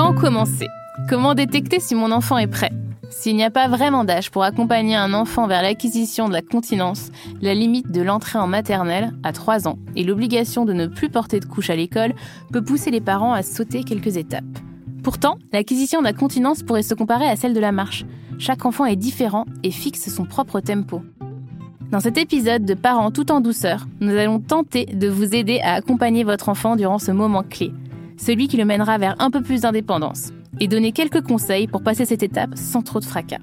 Quand commencer? Comment détecter si mon enfant est prêt? S'il n'y a pas vraiment d'âge pour accompagner un enfant vers l'acquisition de la continence, la limite de l'entrée en maternelle, à 3 ans, et l'obligation de ne plus porter de couche à l'école peut pousser les parents à sauter quelques étapes. Pourtant, l'acquisition de la continence pourrait se comparer à celle de la marche. Chaque enfant est différent et fixe son propre tempo. Dans cet épisode de Parents tout en douceur, nous allons tenter de vous aider à accompagner votre enfant durant ce moment clé, celui qui le mènera vers un peu plus d'indépendance, et donner quelques conseils pour passer cette étape sans trop de fracas.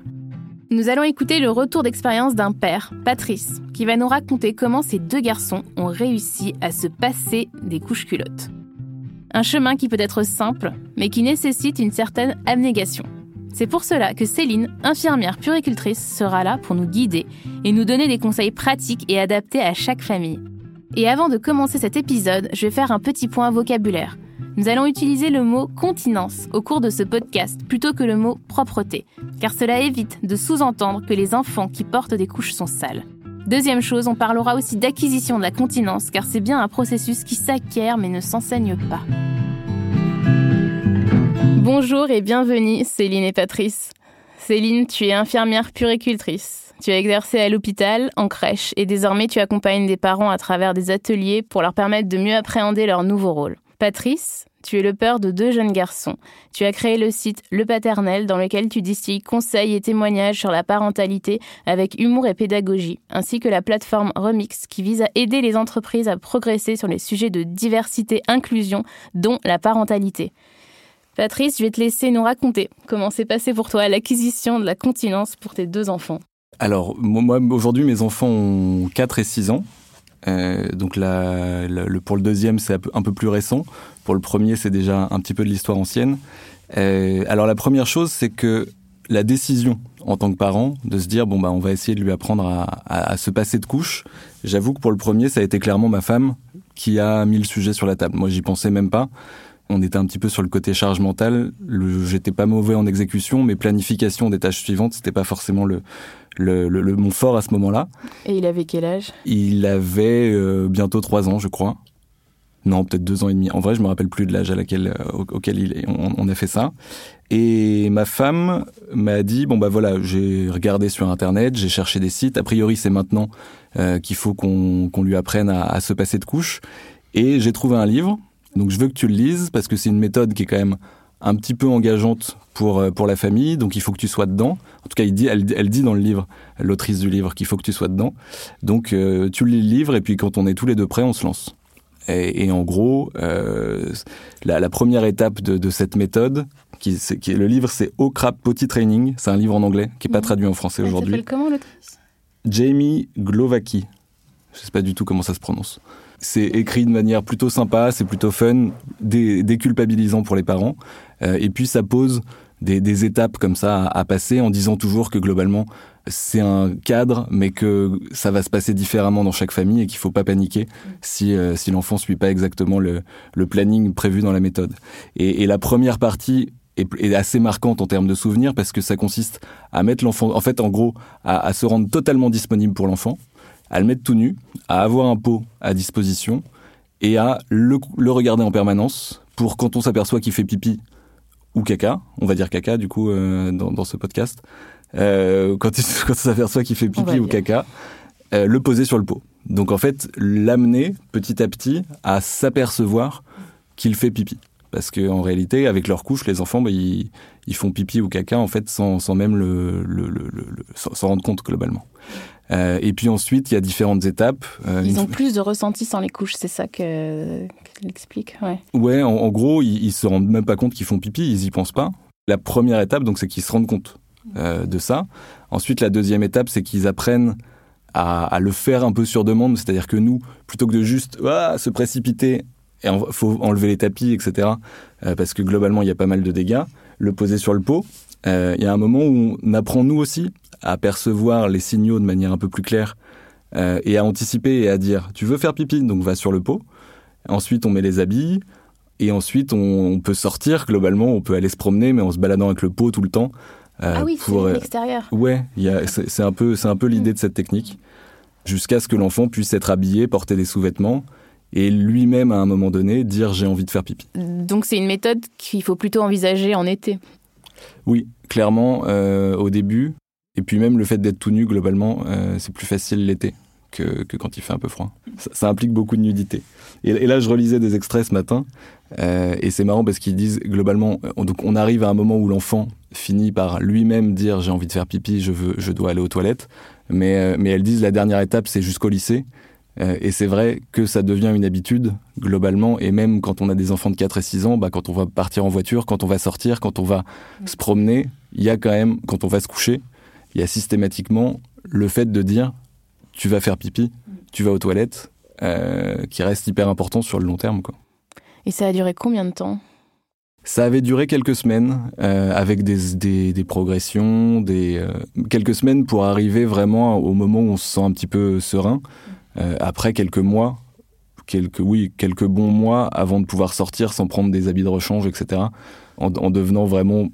Nous allons écouter le retour d'expérience d'un père, Patrice, qui va nous raconter comment ces deux garçons ont réussi à se passer des couches culottes. Un chemin qui peut être simple, mais qui nécessite une certaine abnégation. C'est pour cela que Céline, infirmière puricultrice, sera là pour nous guider et nous donner des conseils pratiques et adaptés à chaque famille. Et avant de commencer cet épisode, je vais faire un petit point vocabulaire. Nous allons utiliser le mot continence au cours de ce podcast plutôt que le mot propreté, car cela évite de sous-entendre que les enfants qui portent des couches sont sales. Deuxième chose, on parlera aussi d'acquisition de la continence, car c'est bien un processus qui s'acquiert mais ne s'enseigne pas. Bonjour et bienvenue Céline et Patrice. Céline, tu es infirmière puricultrice. Tu as exercé à l'hôpital, en crèche, et désormais tu accompagnes des parents à travers des ateliers pour leur permettre de mieux appréhender leur nouveau rôle. Patrice, tu es le père de deux jeunes garçons. Tu as créé le site Le Paternel dans lequel tu distilles conseils et témoignages sur la parentalité avec humour et pédagogie, ainsi que la plateforme Remix qui vise à aider les entreprises à progresser sur les sujets de diversité inclusion, dont la parentalité. Patrice, je vais te laisser nous raconter comment s'est passé pour toi l'acquisition de la continence pour tes deux enfants. Alors, moi, aujourd'hui, mes enfants ont 4 et 6 ans. Euh, donc pour le deuxième, c'est un peu plus récent. Pour le premier, c'est déjà un petit peu de l'histoire ancienne. Euh, alors la première chose, c'est que la décision en tant que parent de se dire bon bah on va essayer de lui apprendre à, à se passer de couches. J'avoue que pour le premier, ça a été clairement ma femme qui a mis le sujet sur la table. Moi, j'y pensais même pas. On était un petit peu sur le côté charge mentale. J'étais pas mauvais en exécution, mais planification des tâches suivantes, c'était pas forcément le, le, le, mon fort à ce moment-là. Et il avait quel âge? Il avait euh, bientôt trois ans, je crois. Non, peut-être deux ans et demi. En vrai, je me rappelle plus de l'âge à laquelle, euh, auquel il, on, on, a fait ça. Et ma femme m'a dit bon bah voilà, j'ai regardé sur internet, j'ai cherché des sites. A priori, c'est maintenant euh, qu'il faut qu'on lui apprenne à, à, se passer de couches. Et j'ai trouvé un livre. Donc je veux que tu le lises parce que c'est une méthode qui est quand même un petit peu engageante pour, euh, pour la famille, donc il faut que tu sois dedans. En tout cas, il dit, elle, elle dit dans le livre, l'autrice du livre, qu'il faut que tu sois dedans. Donc euh, tu lis le livre et puis quand on est tous les deux prêts, on se lance. Et, et en gros, euh, la, la, première étape de, de cette méthode, qui, est, qui est, le livre, c'est Au Crap Potty Training. C'est un livre en anglais qui n'est pas mmh. traduit en français aujourd'hui. Comment l'autrice? Jamie Glovaki. Je sais pas du tout comment ça se prononce. C'est écrit de manière plutôt sympa, c'est plutôt fun, dé, déculpabilisant pour les parents. Euh, et puis ça pose des, étapes comme ça à, passer en disant toujours que globalement c'est un cadre, mais que ça va se passer différemment dans chaque famille et qu'il faut pas paniquer si, euh, si l'enfant suit pas exactement le, planning prévu dans la méthode. Et, la première partie est, assez marquante en termes de souvenirs parce que ça consiste à mettre l'enfant, en fait, en gros, à, se rendre totalement disponible pour l'enfant, à le mettre tout nu, à avoir un pot à disposition et à le regarder en permanence pour quand on s'aperçoit qu'il fait pipi ou caca, on va dire caca du coup euh, dans, dans, ce podcast, euh, quand, il, quand s'aperçoit qu'il fait pipi ou caca, euh, le poser sur le pot. Donc en fait, l'amener petit à petit à s'apercevoir qu'il fait pipi. Parce qu'en réalité, avec leur couche, les enfants, bah, ils, ils, font pipi ou caca en fait sans, sans même le, le, le, le s'en rendre compte globalement. Euh, et puis ensuite, il y a différentes étapes. Euh, ils ont plus de ressenti sans les couches, c'est ça qu'elle qu explique. Ouais, ouais en, en gros, ils, ils se rendent même pas compte qu'ils font pipi, ils y pensent pas. La première étape, donc, c'est qu'ils se rendent compte euh, de ça. Ensuite, la deuxième étape, c'est qu'ils apprennent à, à, le faire un peu sur demande, c'est-à-dire que nous, plutôt que de juste ah, se précipiter et il faut enlever les tapis, etc., euh, parce que globalement, il y a pas mal de dégâts, le poser sur le pot. Euh, il y a un moment où on apprend nous aussi à percevoir les signaux de manière un peu plus claire euh, et à anticiper et à dire tu veux faire pipi, donc va sur le pot. Ensuite, on met les habits. Et ensuite, on, on peut sortir, globalement, on peut aller se promener, mais en se baladant avec le pot tout le temps. Euh, ah oui, pour, c'est l'extérieur. Ouais, c'est un peu, c'est un peu l'idée mmh. de cette technique, jusqu'à ce que l'enfant puisse être habillé, porter des sous-vêtements, et lui-même à un moment donné dire j'ai envie de faire pipi. Donc c'est une méthode qu'il faut plutôt envisager en été. Oui, clairement euh, au début. Et puis même le fait d'être tout nu, globalement, euh, c'est plus facile l'été que, quand il fait un peu froid. Ça, implique beaucoup de nudité. Et, là, je relisais des extraits ce matin, euh, et c'est marrant parce qu'ils disent globalement, on, donc on arrive à un moment où l'enfant finit par lui-même dire j'ai envie de faire pipi, je, veux, je dois aller aux toilettes. Mais, mais elles disent la dernière étape, c'est jusqu'au lycée. Euh, et c'est vrai que ça devient une habitude globalement, et même quand on a des enfants de 4 et 6 ans, bah, quand on va partir en voiture, quand on va sortir, quand on va se promener, il y a quand même, quand on va se coucher, il y a systématiquement le fait de dire tu vas faire pipi, tu vas aux toilettes, euh, qui reste hyper important sur le long terme. Quoi. Et ça a duré combien de temps? Ça avait duré quelques semaines, euh, avec des, des, des, progressions, des, quelques semaines pour arriver vraiment au moment où on se sent un petit peu serein. Euh, après quelques mois, quelques, oui, quelques bons mois avant de pouvoir sortir sans prendre des habits de rechange, etc., en, devenant vraiment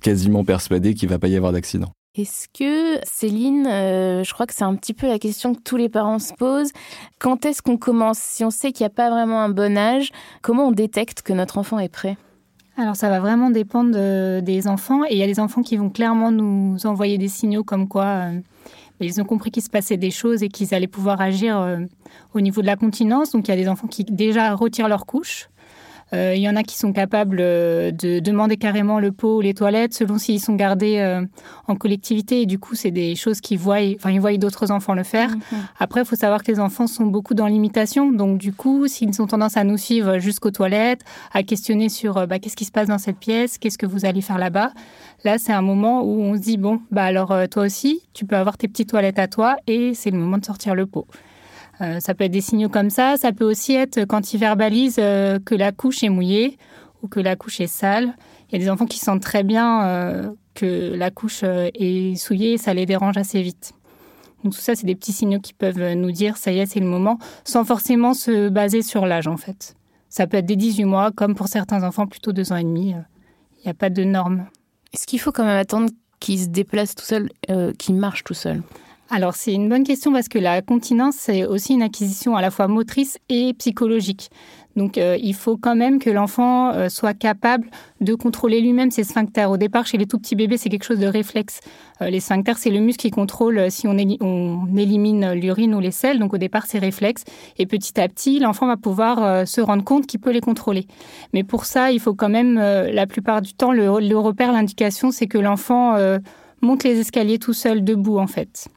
quasiment persuadé qu'il ne va pas y avoir d'accident. Est-ce que, Céline, euh, je crois que c'est un petit peu la question que tous les parents se posent, quand est-ce qu'on commence? Si on sait qu'il n'y a pas vraiment un bon âge, comment on détecte que notre enfant est prêt? Alors ça va vraiment dépendre des enfants et il y a des enfants qui vont clairement nous envoyer des signaux comme quoi euh, ils ont compris qu'il se passait des choses et qu'ils allaient pouvoir agir euh, au niveau de la continence. Donc il y a des enfants qui déjà retirent leur couche. Euh, il y en a qui sont capables euh, de demander carrément le pot ou les toilettes selon s'ils sont gardés en collectivité. Et du coup, c'est des choses qu'ils voient, enfin, ils voient d'autres enfants le faire. Mhm. Après, il faut savoir que les enfants sont beaucoup dans l'imitation. Donc, du coup, s'ils ont tendance à nous suivre jusqu'aux toilettes, à questionner sur bah, qu'est-ce qui se passe dans cette pièce, qu'est-ce que vous allez faire là-bas, Là, c'est un moment où on se dit bon, bah alors euh, toi aussi, tu peux avoir tes petites toilettes à toi et c'est le moment de sortir le pot. Euh, ça peut être des signaux comme ça. Ça peut aussi être quand ils verbalisent euh, que la couche est mouillée ou que la couche est sale. Il y a des enfants qui sentent très bien que la couche est souillée et ça les dérange assez vite. Donc tout ça, c'est des petits signaux qui peuvent nous dire ça y est, c'est le moment, sans forcément se baser sur l'âge en fait. Ça peut être des 18 mois, comme pour certains enfants, plutôt 2 ans et demi. Il n'y a pas de normes. Est-ce qu'il faut quand même attendre qu'il se déplace tout seul, euh, qu'il marche tout seul alors c'est une bonne question parce que la continence, c'est aussi une acquisition à la fois motrice et psychologique. Donc euh, il faut quand même que l'enfant euh, soit capable de contrôler lui-même ses sphincters. Au départ, chez les tout petits bébés, c'est quelque chose de réflexe. Euh, les sphincters, c'est le muscle qui contrôle si on, élimine l'urine ou les selles. Donc au départ, c'est réflexe. Et petit à petit, l'enfant va pouvoir se rendre compte qu'il peut les contrôler. Mais pour ça, il faut quand même, la plupart du temps, le repère, l'indication, c'est que l'enfant monte les escaliers tout seul, debout en fait.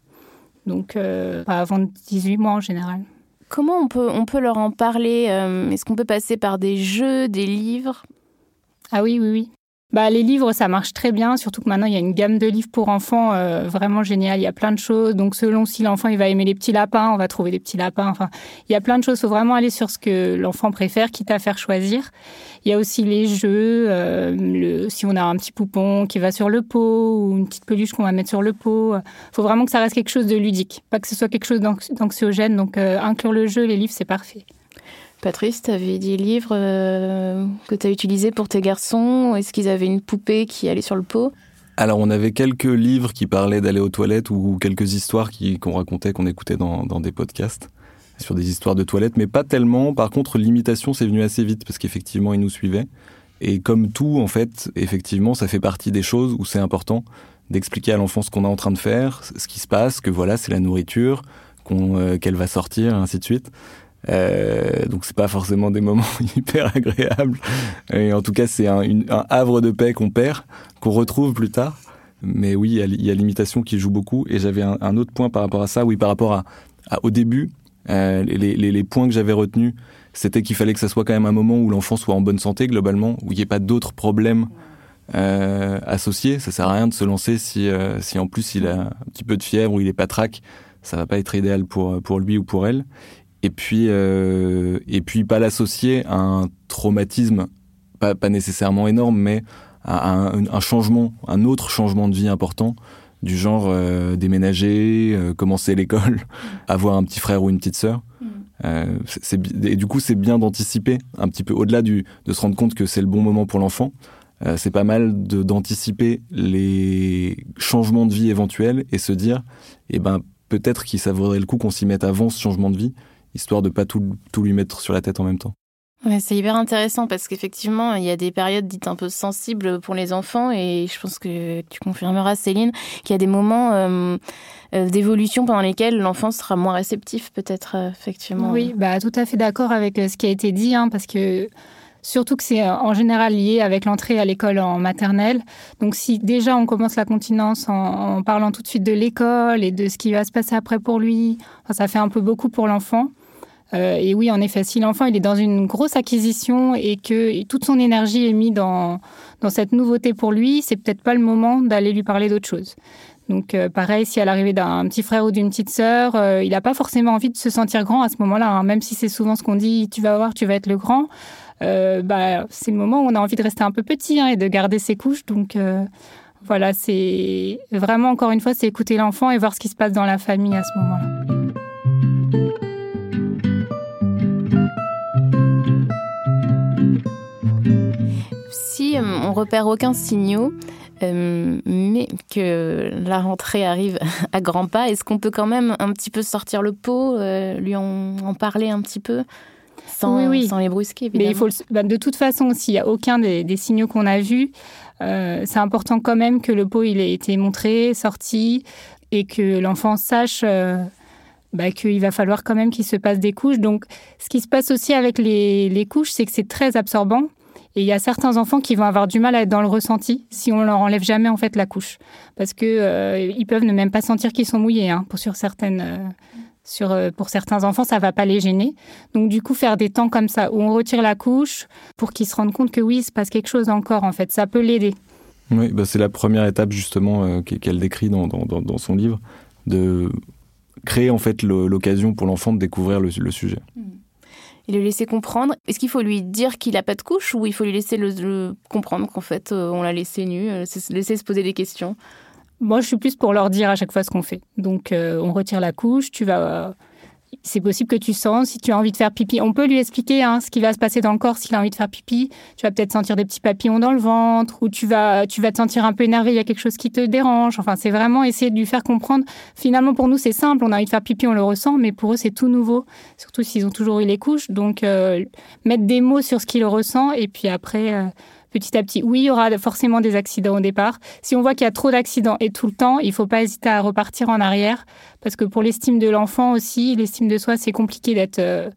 Donc pas avant 18 mois en général. Comment on peut, on peut leur en parler euh, Est-ce qu'on peut passer par des jeux, des livres? Ah oui, oui, oui. Bah, les livres, ça marche très bien, surtout que maintenant, il y a une gamme de livres pour enfants euh, vraiment géniale. Il y a plein de choses. Donc, selon si l'enfant il va aimer les petits lapins, on va trouver des petits lapins. Enfin, il y a plein de choses. Il faut vraiment aller sur ce que l'enfant préfère, quitte à faire choisir. Il y a aussi les jeux. Euh, le, si on a un petit poupon qui va sur le pot ou une petite peluche qu'on va mettre sur le pot, il faut vraiment que ça reste quelque chose de ludique, pas que ce soit quelque chose d'anxiogène. Donc, euh, inclure le jeu, les livres, c'est parfait. Patrice, tu avais des livres euh, que tu as utilisés pour tes garçons Est-ce qu'ils avaient une poupée qui allait sur le pot? Alors on avait quelques livres qui parlaient d'aller aux toilettes ou quelques histoires qu'on racontait, qu'on écoutait dans, des podcasts sur des histoires de toilettes, mais pas tellement. Par contre, l'imitation, c'est venu assez vite parce qu'effectivement, ils nous suivaient. Et comme tout, en fait, effectivement, ça fait partie des choses où c'est important d'expliquer à l'enfant ce qu'on est en train de faire, ce qui se passe, que voilà, c'est la nourriture, euh, qu'elle va sortir, ainsi de suite. Euh, donc c'est pas forcément des moments hyper agréables. Et en tout cas, c'est un, un, havre de paix qu'on perd, qu'on retrouve plus tard. Mais oui, il y a, l'imitation qui joue beaucoup. Et j'avais un, autre point par rapport à ça. Oui, par rapport à, au début, euh, les, les, les, points que j'avais retenus, c'était qu'il fallait que ça soit quand même un moment où l'enfant soit en bonne santé globalement, où il n'y ait pas d'autres problèmes euh, associés. Ça sert à rien de se lancer si, euh, si en plus il a un petit peu de fièvre ou il est pas trac. Ça va pas être idéal pour, pour lui ou pour elle et puis euh, et puis pas l'associer à un traumatisme pas, pas nécessairement énorme mais à un, changement un autre changement de vie important du genre euh, déménager euh, commencer l'école avoir un petit frère ou une petite sœur mm. et du coup c'est bien d'anticiper un petit peu au-delà du de se rendre compte que c'est le bon moment pour l'enfant c'est pas mal d'anticiper les changements de vie éventuels et se dire eh ben peut-être qu'il ça vaudrait le coup qu'on s'y mette avant ce changement de vie histoire de pas tout, tout lui mettre sur la tête en même temps. Ouais, c'est hyper intéressant parce qu'effectivement, il y a des périodes dites un peu sensibles pour les enfants et je pense que tu confirmeras, Céline, qu'il y a des moments euh, euh, d'évolution pendant lesquels l'enfant sera moins réceptif, peut-être, euh, effectivement. Oui, bah, tout à fait d'accord avec ce qui a été dit, hein, parce que surtout que c'est en général lié avec l'entrée à l'école en maternelle. Donc si déjà on commence la continence en, parlant tout de suite de l'école et de ce qui va se passer après pour lui, ça fait un peu beaucoup pour l'enfant. Euh, et oui, en effet, si l'enfant il est dans une grosse acquisition et que toute son énergie est mise dans, dans cette nouveauté pour lui, c'est peut-être pas le moment d'aller lui parler d'autre chose. Donc euh, pareil, si à l'arrivée d'un petit frère ou d'une petite sœur, euh, il n'a pas forcément envie de se sentir grand à ce moment-là, hein. même si c'est souvent ce qu'on dit, tu vas voir, tu vas être le grand. bah, c'est le moment où on a envie de rester un peu petit hein, et de garder ses couches. Donc voilà, c'est vraiment encore une fois, c'est écouter l'enfant et voir ce qui se passe dans la famille à ce moment-là. On repère aucun signaux, euh, mais que la rentrée arrive à grands pas, est-ce qu'on peut quand même un petit peu sortir le pot, euh, lui en, parler un petit peu? Sans, sans les brusquer Mais il faut bah, de toute façon, s'il n'y a aucun des, signaux qu'on a vus, c'est important quand même que le pot il ait été montré, sorti, et que l'enfant sache bah, qu'il va falloir quand même qu'il se passe des couches. Donc, ce qui se passe aussi avec les, les couches, c'est que c'est très absorbant. Et il y a certains enfants qui vont avoir du mal à être dans le ressenti si on leur enlève jamais en fait la couche, parce que euh, ils peuvent ne même pas sentir qu'ils sont mouillés. Hein, pour sur certaines, euh, sur euh, pour certains enfants, ça va pas les gêner. Donc du coup, faire des temps comme ça où on retire la couche pour qu'ils se rendent compte que oui, il se passe quelque chose encore en fait, ça peut l'aider. Oui, bah c'est la première étape justement qu'elle décrit dans, dans, dans, son livre de créer en fait l'occasion pour l'enfant de découvrir le, sujet. Hmm. Et le laisser comprendre. Est-ce qu'il faut lui dire qu'il n'a pas de couche ou il faut lui laisser le, comprendre qu'en fait euh, on l'a laissé nu, euh, laisser se poser des questions? Moi, je suis plus pour leur dire à chaque fois ce qu'on fait. Donc, euh, on retire la couche, tu vas c'est possible que tu sens si tu as envie de faire pipi. On peut lui expliquer hein, ce qui va se passer dans le corps s'il a envie de faire pipi. Tu vas peut-être sentir des petits papillons dans le ventre ou tu vas, tu vas te sentir un peu énervé, il y a quelque chose qui te dérange. Enfin, c'est vraiment essayer de lui faire comprendre. Finalement, pour nous, c'est simple. On a envie de faire pipi, on le ressent, mais pour eux, c'est tout nouveau. Surtout s'ils ont toujours eu les couches. Donc, euh, mettre des mots sur ce qu'il ressent et puis après... Euh, petit à petit. Oui, il y aura forcément des accidents au départ. Si on voit qu'il y a trop d'accidents et tout le temps, il ne faut pas hésiter à repartir en arrière parce que pour l'estime de l'enfant aussi, l'estime de soi, c'est compliqué d'être euh,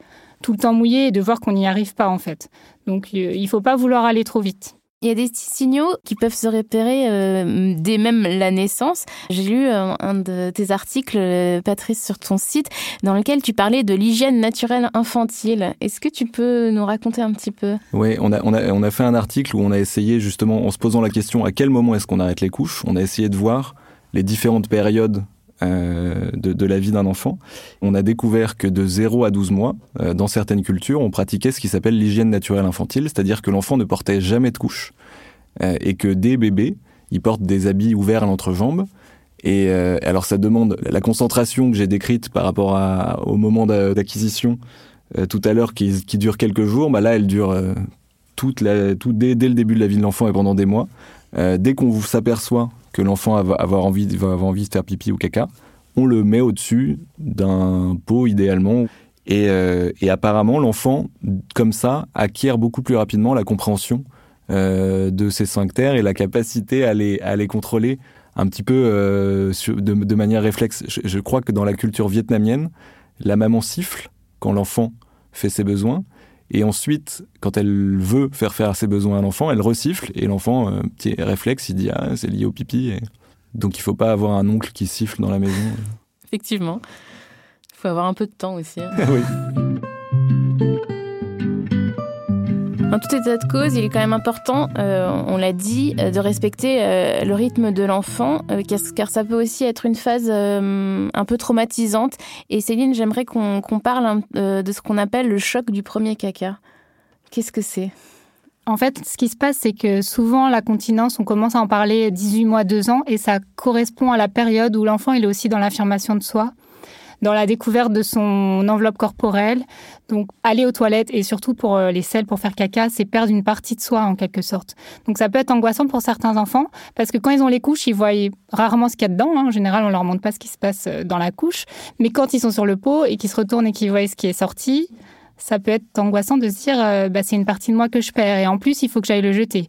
tout le temps mouillé et de voir qu'on n'y arrive pas en fait. Donc euh, il ne faut pas vouloir aller trop vite. Il y a des signaux qui peuvent se repérer euh, dès même la naissance. J'ai lu euh, un de tes articles, euh, Patrice, sur ton site, dans lequel tu parlais de l'hygiène naturelle infantile. Est-ce que tu peux nous raconter un petit peu? Oui, on a, on, a, on a fait un article où on a essayé justement, en se posant la question à quel moment est-ce qu'on arrête les couches, on a essayé de voir les différentes périodes euh, de, la vie d'un enfant. On a découvert que de 0 à 12 mois, euh, dans certaines cultures, on pratiquait ce qui s'appelle l'hygiène naturelle infantile, c'est-à-dire que l'enfant ne portait jamais de couche euh, et que dès bébé, il porte des habits ouverts à l'entrejambe. Et alors ça demande la concentration que j'ai décrite par rapport au moment d'acquisition tout à l'heure qui, dure quelques jours, bah là elle dure tout, dès, le début de la vie de l'enfant et pendant des mois. Dès qu'on s'aperçoit que l'enfant va avoir envie, va avoir envie de faire pipi ou caca, on le met au-dessus d'un pot idéalement. Et, euh, apparemment, l'enfant, comme ça, acquiert beaucoup plus rapidement la compréhension euh, de ses sphincters et la capacité à les, à les contrôler un petit peu euh, de, manière réflexe. je, crois que dans la culture vietnamienne, la maman siffle quand l'enfant fait ses besoins. Et ensuite, quand elle veut faire faire ses besoins à l'enfant, elle resiffle et l'enfant, euh, petit réflexe, il dit ah c'est lié au pipi. Donc il faut pas avoir un oncle qui siffle dans la maison. Effectivement, il faut avoir un peu de temps aussi. Hein. oui. En tout état de cause, il est quand même important, euh, on l'a dit, euh, de respecter euh, le rythme de l'enfant, car ça peut aussi être une phase un peu traumatisante. Et Céline, j'aimerais qu'on parle de ce qu'on appelle le choc du premier caca. Qu'est-ce que c'est? En fait, ce qui se passe, c'est que souvent, la continence, on commence à en parler 18 mois, 2 ans, et ça correspond à la période où l'enfant il est aussi dans l'affirmation de soi. Dans la découverte de son enveloppe corporelle. Donc, aller aux toilettes et surtout pour euh, les selles pour faire caca, c'est perdre une partie de soi en quelque sorte. Donc, ça peut être angoissant pour certains enfants parce que quand ils ont les couches, ils voient rarement ce qu'il y a dedans. Hein. En général, on leur montre pas ce qui se passe euh, dans la couche. Mais quand ils sont sur le pot et qu'ils se retournent et qu'ils voient ce qui est sorti, ça peut être angoissant de se dire euh, bah, c'est une partie de moi que je perds et en plus il faut que j'aille le jeter.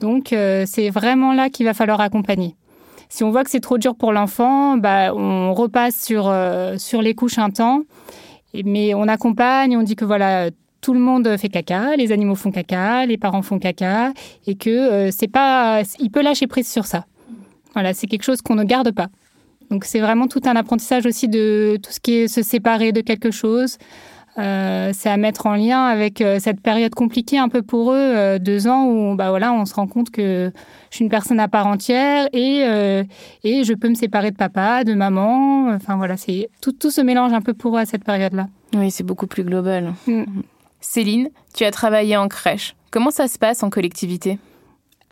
Donc c'est vraiment là qu'il va falloir accompagner. Si on voit que c'est trop dur pour l'enfant, bah, on repasse sur, sur les couches un temps mais on accompagne, on dit que voilà, tout le monde fait caca, les animaux font caca, les parents font caca, et que euh, c'est pas, il peut lâcher prise sur ça. Voilà, c'est quelque chose qu'on ne garde pas. Donc c'est vraiment tout un apprentissage aussi de tout ce qui est se séparer de quelque chose. Euh, c'est à mettre en lien avec euh, cette période compliquée un peu pour eux, deux ans où bah voilà, on se rend compte que je suis une personne à part entière et et je peux me séparer de papa, de maman. Enfin voilà, c'est tout tout se mélange un peu pour eux à cette période-là. Oui, c'est beaucoup plus global. Mm. Céline, tu as travaillé en crèche. Comment ça se passe en collectivité?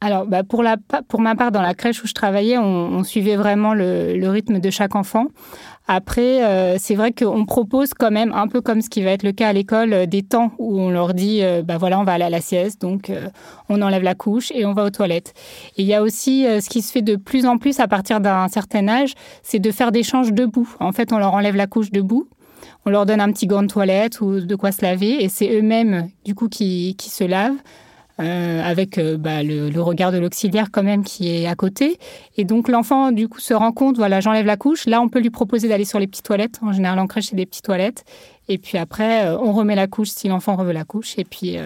Alors, bah, pour, la, pour ma part, dans la crèche où je travaillais, on, suivait vraiment le, rythme de chaque enfant. Après, euh, c'est vrai qu'on propose quand même, un peu comme ce qui va être le cas à l'école, euh, des temps où on leur dit, euh, bah voilà, on va aller à la sieste, donc on enlève la couche et on va aux toilettes. Et il y a aussi ce qui se fait de plus en plus à partir d'un certain âge, c'est de faire des changes debout. En fait, on leur enlève la couche debout on leur donne un petit gant de toilette ou de quoi se laver et c'est eux-mêmes du coup qui, qui se lavent. Euh, avec euh, bah, le, regard de l'auxiliaire quand même qui est à côté. Et donc l'enfant du coup se rend compte, voilà, j'enlève la couche. Là, on peut lui proposer d'aller sur les petites toilettes. En général, en crèche, c'est des petites toilettes. Et puis après, euh, on remet la couche si l'enfant reveut la couche. Et puis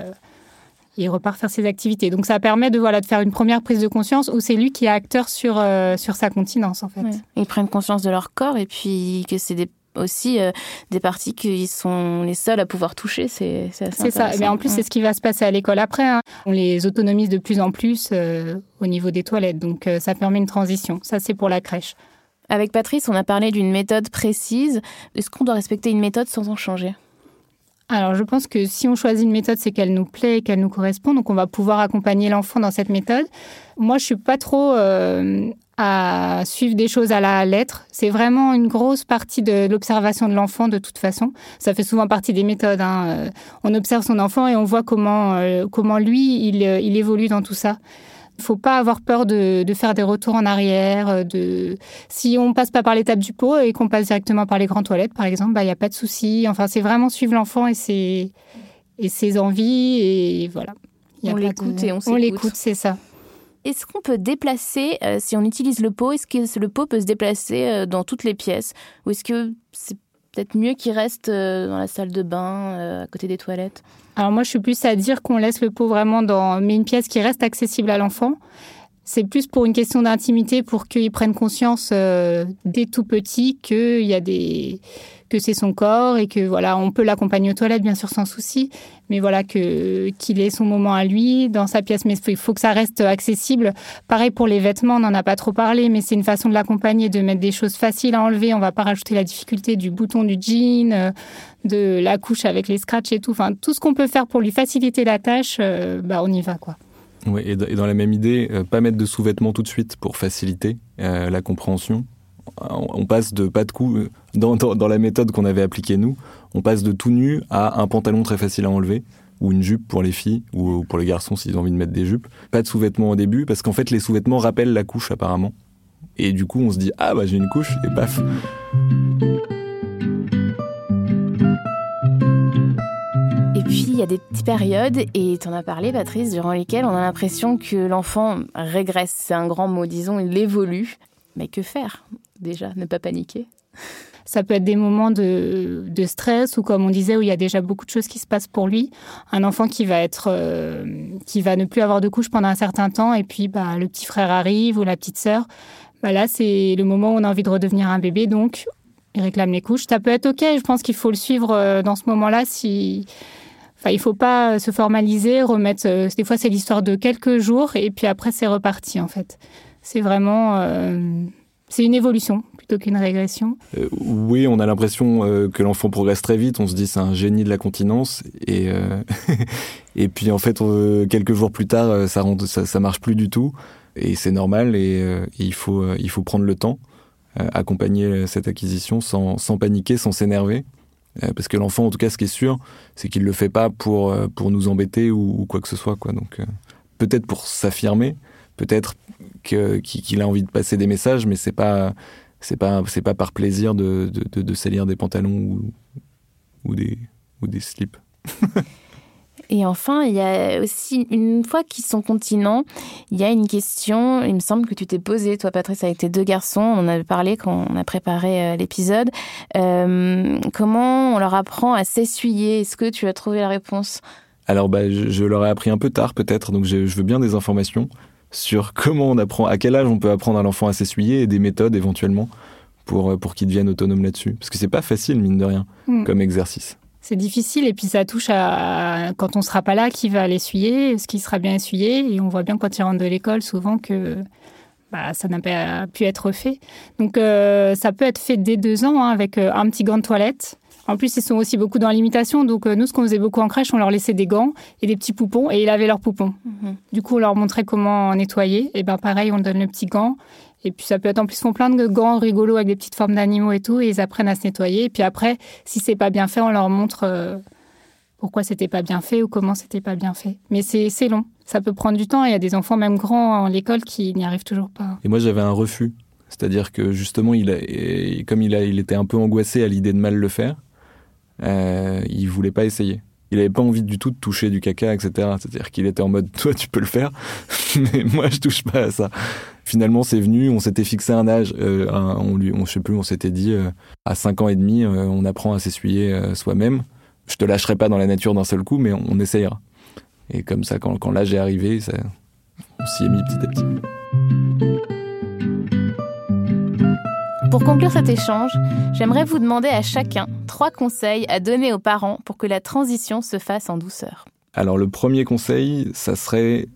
il repart faire ses activités. Donc ça permet de voilà de faire une première prise de conscience où c'est lui qui est acteur sur sur sa continence en fait. Ils prennent conscience de leur corps et puis que c'est des aussi euh, des parties qui sont les seules à pouvoir toucher. C'est ça. Mais en plus, c'est ce qui va se passer à l'école après. Hein. On les autonomise de plus en plus euh, au niveau des toilettes. Donc, euh, ça permet une transition. Ça, c'est pour la crèche. Avec Patrice, on a parlé d'une méthode précise. Est-ce qu'on doit respecter une méthode sans en changer? Alors, je pense que si on choisit une méthode, c'est qu'elle nous plaît et qu'elle nous correspond. Donc, on va pouvoir accompagner l'enfant dans cette méthode. Moi, je suis pas trop à suivre des choses à la lettre. C'est vraiment une grosse partie de l'observation de l'enfant de toute façon. Ça fait souvent partie des méthodes. Hein. Euh, on observe son enfant et on voit comment, euh, comment lui, il, euh, il, évolue dans tout ça. Il faut pas avoir peur de, de, faire des retours en arrière. De... Si on passe pas par l'étape du pot et qu'on passe directement par les grandes toilettes, par exemple, il bah, n'y a pas de souci. Enfin, c'est vraiment suivre l'enfant et ses, et ses envies. Et voilà. on l'écoute et on On l'écoute, c'est ça. Est-ce qu'on peut déplacer, euh, si on utilise le pot, est-ce que le pot peut se déplacer euh, dans toutes les pièces? Ou est-ce que c'est peut-être mieux qu'il reste euh, dans la salle de bain, à côté des toilettes? Alors moi, je suis plus à dire qu'on laisse le pot vraiment dans mais une pièce qui reste accessible à l'enfant. C'est plus pour une question d'intimité, pour qu'il prenne conscience dès tout petit qu'il y a des que c'est son corps et que voilà, on peut l'accompagner aux toilettes bien sûr sans souci, mais voilà que qu'il ait son moment à lui dans sa pièce. Mais il faut que ça reste accessible. Pareil pour les vêtements, on n'en a pas trop parlé, mais c'est une façon de l'accompagner, de mettre des choses faciles à enlever. On va pas rajouter la difficulté du bouton du jean, euh, de la couche avec les scratchs et tout. Enfin, tout ce qu'on peut faire pour lui faciliter la tâche, euh, bah on y va quoi. Oui, et dans la même idée, euh, pas mettre de sous-vêtements tout de suite pour faciliter la compréhension on passe de pas de cou euh, dans, dans, la méthode qu'on avait appliquée nous, on passe de tout nu à un pantalon très facile à enlever ou une jupe pour les filles ou pour les garçons s'ils ont envie de mettre des jupes. Pas de sous-vêtements au début parce qu'en fait les sous-vêtements rappellent la couche apparemment. Et du coup on se dit ah bah j'ai une couche et paf. Et puis il y a des petites périodes, et tu en as parlé Patrice, durant lesquelles on a l'impression que l'enfant régresse, c'est un grand mot, disons, il évolue. Mais que faire déjà Ne pas paniquer? Ça peut être des moments de, stress ou comme on disait où il y a déjà beaucoup de choses qui se passent pour lui. Un enfant qui va être, euh, qui va ne plus avoir de couche pendant un certain temps et puis bah, le petit frère arrive ou la petite sœur. Bah, là, c'est le moment où on a envie de redevenir un bébé, donc il réclame les couches. Ça peut être ok. Je pense qu'il faut le suivre euh, dans ce moment-là si. Enfin, il faut pas se formaliser, remettre. Euh, des fois, c'est l'histoire de quelques jours et puis après, c'est reparti en fait. C'est vraiment. Euh, c'est une évolution plutôt qu'une régression. Euh, oui, on a l'impression euh, que l'enfant progresse très vite. On se dit c'est un génie de la continence. Et, et puis en fait, quelques jours plus tard, ça, rend, ça, marche plus du tout. Et c'est normal et, il, faut, il faut prendre le temps. accompagner cette acquisition sans, sans paniquer, sans s'énerver. parce que l'enfant, en tout cas, ce qui est sûr, c'est qu'il le fait pas pour, pour nous embêter ou, quoi que ce soit. Quoi. Donc, peut-être pour s'affirmer, peut-être qu'il a envie de passer des messages, mais c'est pas c'est pas c'est pas par plaisir de, de, de, salir des pantalons ou, ou des ou des slips. Et enfin, il y a aussi, une fois qu'ils sont continents, il y a une question, il me semble que tu t'es posée, toi Patrice, avec tes deux garçons, on en avait parlé quand on a préparé euh, l'épisode. Euh, comment on leur apprend à s'essuyer? Est-ce que tu as trouvé la réponse? Alors, bah, je, leur ai appris un peu tard peut-être, donc je, veux bien des informations sur comment on apprend, à quel âge on peut apprendre à l'enfant à s'essuyer et des méthodes éventuellement pour, euh, pour qu'il devienne autonome là-dessus. Parce que c'est pas facile, mine de rien, hmm. comme exercice. C'est difficile et puis ça touche à quand on sera pas là, qui va l'essuyer, ce qui sera bien essuyé? Et on voit bien quand il rentre de l'école souvent que bah, ça n'a pas pu être fait. Donc euh, ça peut être fait dès deux ans hein, avec euh, un petit gant de toilette. En plus, ils sont aussi beaucoup dans l'imitation. Donc, euh, nous, ce qu'on faisait beaucoup en crèche, on leur laissait des gants et des petits poupons et ils avaient leurs poupons. Mhm. Du coup, on leur montrait comment nettoyer. Et ben pareil, on donne le petit gant et puis ça peut être en plus, ils font plein de gants rigolos avec des petites formes d'animaux et tout, et ils apprennent à se nettoyer. Et puis après, si c'est pas bien fait, on leur montre euh, pourquoi c'était pas bien fait ou comment c'était pas bien fait. Mais c'est long, ça peut prendre du temps. Il y a des enfants même grands en l'école qui n'y arrivent toujours pas. Et moi j'avais un refus, c'est-à-dire que justement, il comme il, a, il était un peu angoissé à l'idée de mal le faire, euh, il voulait pas essayer il avait pas envie du tout de toucher du caca, etc. C'est-à-dire qu'il était en mode, toi, tu peux le faire, mais moi, je touche pas à ça. Finalement, c'est venu, on s'était fixé un âge, euh, on lui, on, je sais plus, on s'était dit, euh, à 5 ans et demi, euh, on apprend à s'essuyer soi-même. Je te lâcherai pas dans la nature d'un seul coup, mais on, essayera. Et comme ça, quand, quand l'âge est arrivé, on s'y est mis petit à petit. Pour conclure cet échange, j'aimerais vous demander à chacun trois conseils à donner aux parents pour que la transition se fasse en douceur. Alors le premier conseil, ça serait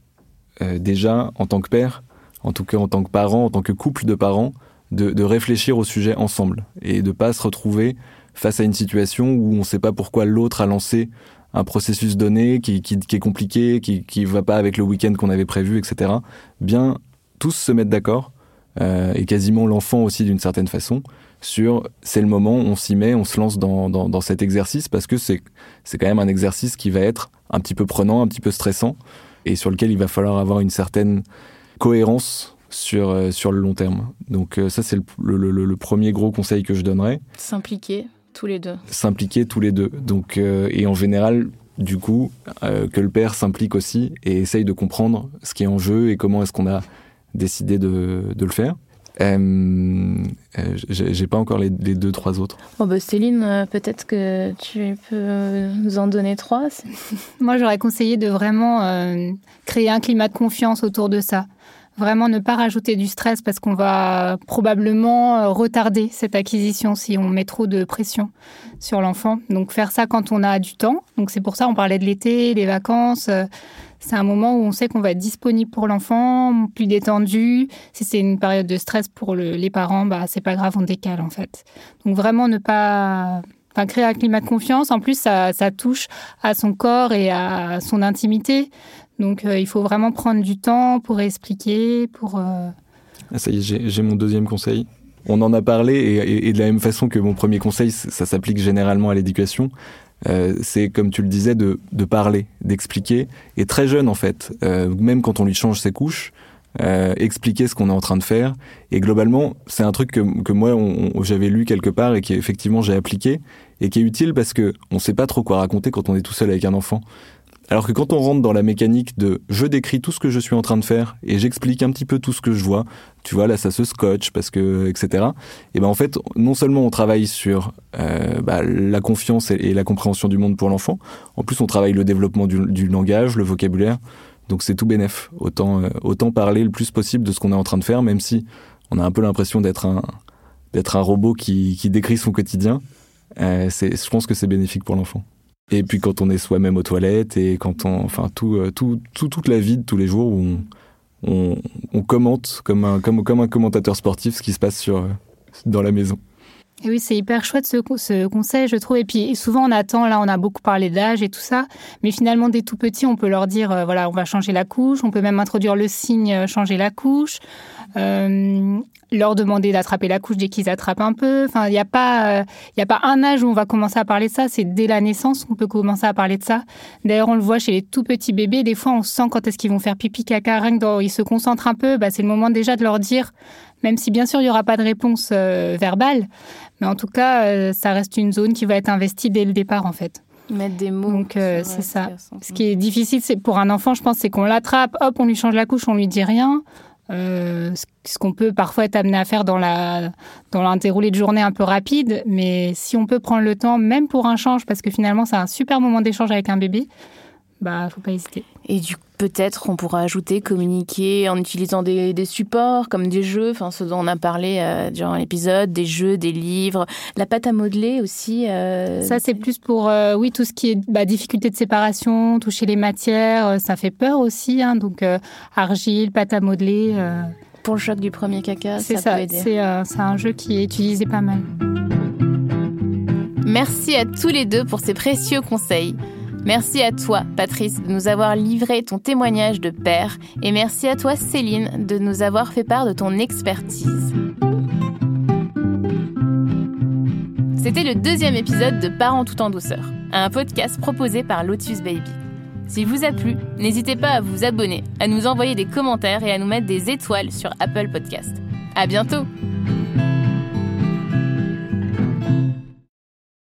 euh, déjà en tant que père, en tout cas en tant que parent, en tant que couple de parents, de, réfléchir au sujet ensemble et de pas se retrouver face à une situation où on ne sait pas pourquoi l'autre a lancé un processus donné qui, est compliqué, qui ne va pas avec le week-end qu'on avait prévu, etc. Bien tous se mettre d'accord euh, et quasiment l'enfant aussi d'une certaine façon, sur c'est le moment, on s'y met, on se lance dans, dans, dans cet exercice parce que c'est c'est quand même un exercice qui va être un petit peu prenant, un petit peu stressant et sur lequel il va falloir avoir une certaine cohérence sur, euh, sur le long terme. Donc euh, ça c'est le, le, le, premier gros conseil que je donnerais. S'impliquer tous les deux. S'impliquer tous les deux. Donc et en général du coup que le père s'implique aussi et essaye de comprendre ce qui est en jeu et comment est-ce qu'on a décidé de, de le faire. Euh, j'ai pas encore les, deux, trois autres. Bon bah Céline, euh, peut-être que tu peux nous en donner trois. Moi, j'aurais conseillé de vraiment euh, créer un climat de confiance autour de ça. Vraiment ne pas rajouter du stress parce qu'on va probablement retarder cette acquisition si on met trop de pression sur l'enfant. Donc faire ça quand on a du temps. Donc c'est pour ça on parlait de l'été, des vacances c'est un moment où on sait qu'on va être disponible pour l'enfant, plus détendu. Si c'est une période de stress pour les parents, bah c'est pas grave, on décale en fait. Donc vraiment ne pas enfin, créer un climat de confiance. En plus, ça touche à son corps et à son intimité. Donc euh, il faut vraiment prendre du temps pour expliquer, pour. Euh, ah, ça y est, j'ai mon deuxième conseil. On en a parlé et, de la même façon que mon premier conseil, ça s'applique généralement à l'éducation. Euh, c'est comme tu le disais de, parler, d'expliquer. Et très jeune en fait, même quand on lui change ses couches, expliquer ce qu'on est en train de faire. Et globalement, c'est un truc que, moi j'avais lu quelque part et qui effectivement j'ai appliqué et qui est utile parce que on sait pas trop quoi raconter quand on est tout seul avec un enfant. Alors que quand on rentre dans la mécanique de je décris tout ce que je suis en train de faire et j'explique un petit peu tout ce que je vois, tu vois là ça se scotche parce que etc. Et ben en fait non seulement on travaille sur euh, bah, la confiance et, la compréhension du monde pour l'enfant, en plus on travaille le développement du, langage, le vocabulaire. Donc c'est tout bénef. Autant euh, autant parler le plus possible de ce qu'on est en train de faire, même si on a un peu l'impression d'être un d'être un robot qui, qui décrit son quotidien. Euh, je pense que c'est bénéfique pour l'enfant. Et puis quand on est soi-même aux toilettes et quand on, enfin tout, euh, tout, tout, toute la vie de tous les jours où on, on, commente comme un, comme, comme un commentateur sportif ce qui se passe sur, euh, dans la maison. Oui, c'est hyper chouette ce, conseil, je trouve. Et puis souvent on attend, là on a beaucoup parlé d'âge et tout ça, mais finalement dès tout petit on peut leur dire, euh, voilà, on va changer la couche, on peut même introduire le signe changer la couche. Euh, leur demander d'attraper la couche dès qu'ils attrapent un peu. Enfin, il n'y a pas, il a pas un âge où on va commencer à parler de ça. C'est dès la naissance qu'on peut commencer à parler de ça. D'ailleurs, on le voit chez les tout petits bébés. Des fois, on sent quand est-ce qu'ils vont faire pipi, caca, rien que ils se concentrent un peu. Bah, c'est le moment déjà de leur dire, même si bien sûr il y aura pas de réponse verbale, mais en tout cas, ça reste une zone qui va être investie dès le départ, en fait. Mettre des mots. Donc c'est ça. Ce qui est difficile, c'est pour un enfant, je pense, c'est qu'on l'attrape, hop, on lui change la couche, on lui dit rien. Euh, ce qu'on peut parfois être amené à faire dans la dans un déroulé de journée un peu rapide, mais si on peut prendre le temps, même pour un change, parce que finalement c'est un super moment d'échange avec un bébé, bah faut pas hésiter. Et du peut-être on pourra ajouter communiquer en utilisant des, des, supports comme des jeux, enfin ce dont on a parlé euh, durant l'épisode, des jeux, des livres, la pâte à modeler aussi. Euh, ça c'est plus pour euh, oui tout ce qui est bah, difficulté de séparation, toucher les matières, ça fait peur aussi, hein, donc argile, pâte à modeler. Pour le choc du premier caca, c'est ça. C'est un jeu qui est utilisé pas mal. Merci à tous les deux pour ces précieux conseils. Merci à toi, Patrice, de nous avoir livré ton témoignage de père, et merci à toi, Céline, de nous avoir fait part de ton expertise. C'était le deuxième épisode de Parents tout en douceur, un podcast proposé par Lotus Baby. S'il vous a plu, n'hésitez pas à vous abonner, à nous envoyer des commentaires et à nous mettre des étoiles sur Apple Podcast. À bientôt!